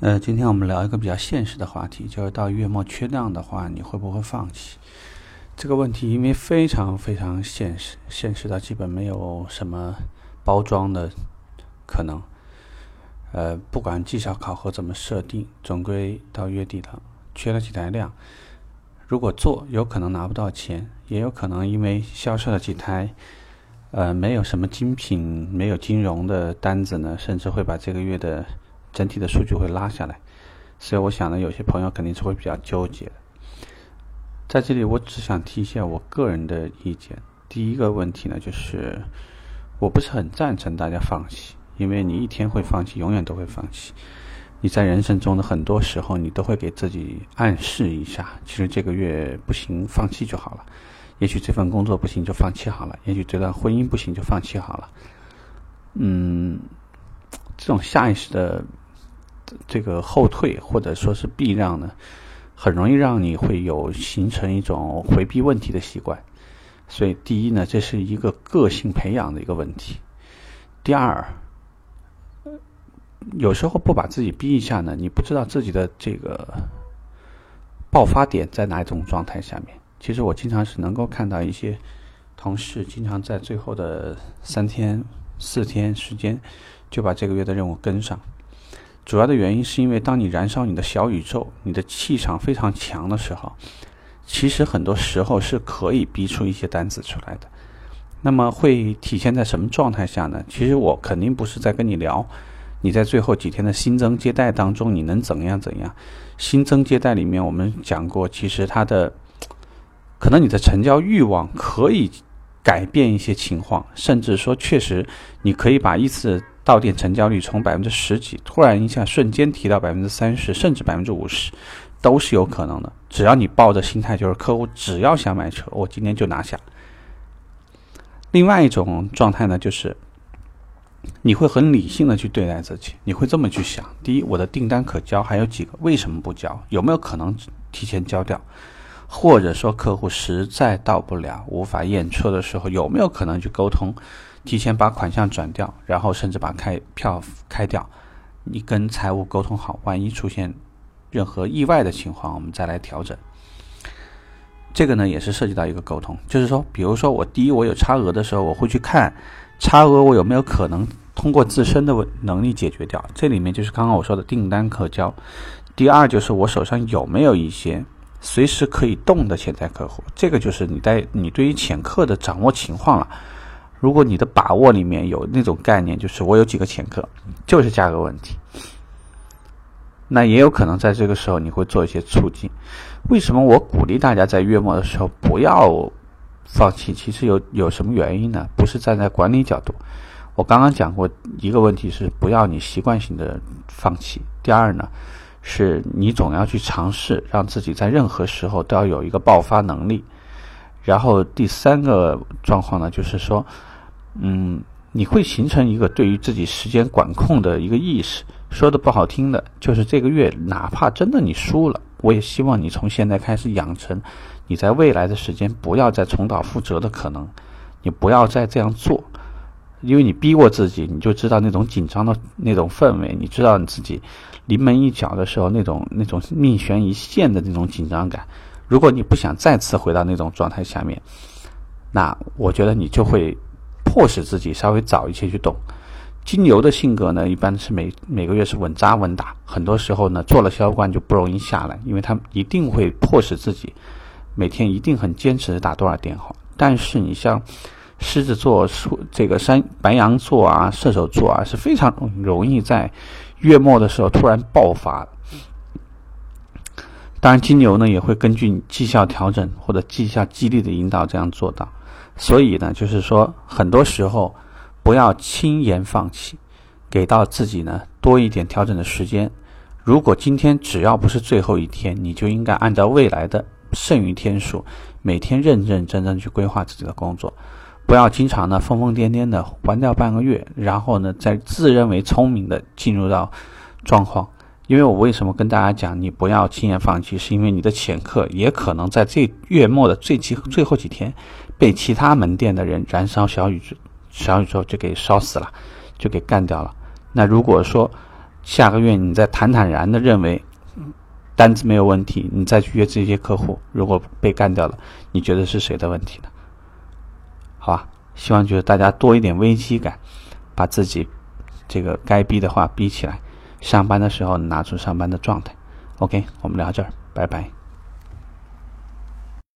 呃，今天我们聊一个比较现实的话题，就是到月末缺量的话，你会不会放弃？这个问题因为非常非常现实，现实到基本没有什么包装的可能。呃，不管绩效考核怎么设定，总归到月底了，缺了几台量，如果做，有可能拿不到钱，也有可能因为销售了几台，呃，没有什么精品、没有金融的单子呢，甚至会把这个月的。整体的数据会拉下来，所以我想呢，有些朋友肯定是会比较纠结的。在这里，我只想提一下我个人的意见。第一个问题呢，就是我不是很赞成大家放弃，因为你一天会放弃，永远都会放弃。你在人生中的很多时候，你都会给自己暗示一下，其实这个月不行，放弃就好了；也许这份工作不行，就放弃好了；也许这段婚姻不行，就放弃好了。嗯，这种下意识的。这个后退或者说是避让呢，很容易让你会有形成一种回避问题的习惯。所以，第一呢，这是一个个性培养的一个问题。第二，有时候不把自己逼一下呢，你不知道自己的这个爆发点在哪一种状态下面。其实我经常是能够看到一些同事经常在最后的三天、四天时间就把这个月的任务跟上。主要的原因是因为，当你燃烧你的小宇宙，你的气场非常强的时候，其实很多时候是可以逼出一些单子出来的。那么会体现在什么状态下呢？其实我肯定不是在跟你聊，你在最后几天的新增接待当中，你能怎样怎样？新增接待里面我们讲过，其实它的可能你的成交欲望可以改变一些情况，甚至说确实你可以把一次。到店成交率从百分之十几突然一下瞬间提到百分之三十，甚至百分之五十，都是有可能的。只要你抱着心态，就是客户只要想买车，我今天就拿下。另外一种状态呢，就是你会很理性的去对待自己，你会这么去想：第一，我的订单可交还有几个？为什么不交？有没有可能提前交掉？或者说客户实在到不了、无法验车的时候，有没有可能去沟通？提前把款项转掉，然后甚至把开票开掉，你跟财务沟通好，万一出现任何意外的情况，我们再来调整。这个呢也是涉及到一个沟通，就是说，比如说我第一我有差额的时候，我会去看差额我有没有可能通过自身的能力解决掉，这里面就是刚刚我说的订单可交。第二就是我手上有没有一些随时可以动的潜在客户，这个就是你在你对于潜客的掌握情况了。如果你的把握里面有那种概念，就是我有几个潜客，就是价格问题，那也有可能在这个时候你会做一些促进。为什么我鼓励大家在月末的时候不要放弃？其实有有什么原因呢？不是站在管理角度，我刚刚讲过一个问题是不要你习惯性的放弃。第二呢，是你总要去尝试，让自己在任何时候都要有一个爆发能力。然后第三个状况呢，就是说。嗯，你会形成一个对于自己时间管控的一个意识。说的不好听的，就是这个月哪怕真的你输了，我也希望你从现在开始养成，你在未来的时间不要再重蹈覆辙的可能，你不要再这样做，因为你逼过自己，你就知道那种紧张的那种氛围，你知道你自己临门一脚的时候那种那种命悬一线的那种紧张感。如果你不想再次回到那种状态下面，那我觉得你就会。迫使自己稍微早一些去动。金牛的性格呢，一般是每每个月是稳扎稳打，很多时候呢做了销冠就不容易下来，因为他一定会迫使自己每天一定很坚持打多少电话。但是你像狮子座、这个山白羊座啊、射手座啊，是非常容易在月末的时候突然爆发。当然，金牛呢也会根据绩效调整或者绩效激励的引导这样做到。所以呢，就是说，很多时候不要轻言放弃，给到自己呢多一点调整的时间。如果今天只要不是最后一天，你就应该按照未来的剩余天数，每天认认真真去规划自己的工作，不要经常呢疯疯癫癫的玩掉半个月，然后呢再自认为聪明的进入到状况。因为我为什么跟大家讲你不要轻言放弃，是因为你的潜客也可能在这月末的最几最后几天。被其他门店的人燃烧小宇宙，小宇宙就给烧死了，就给干掉了。那如果说下个月你再坦坦然的认为单子没有问题，你再去约这些客户，如果被干掉了，你觉得是谁的问题呢？希望就是大家多一点危机感，把自己这个该逼的话逼起来，上班的时候拿出上班的状态。OK，我们聊这儿，拜拜。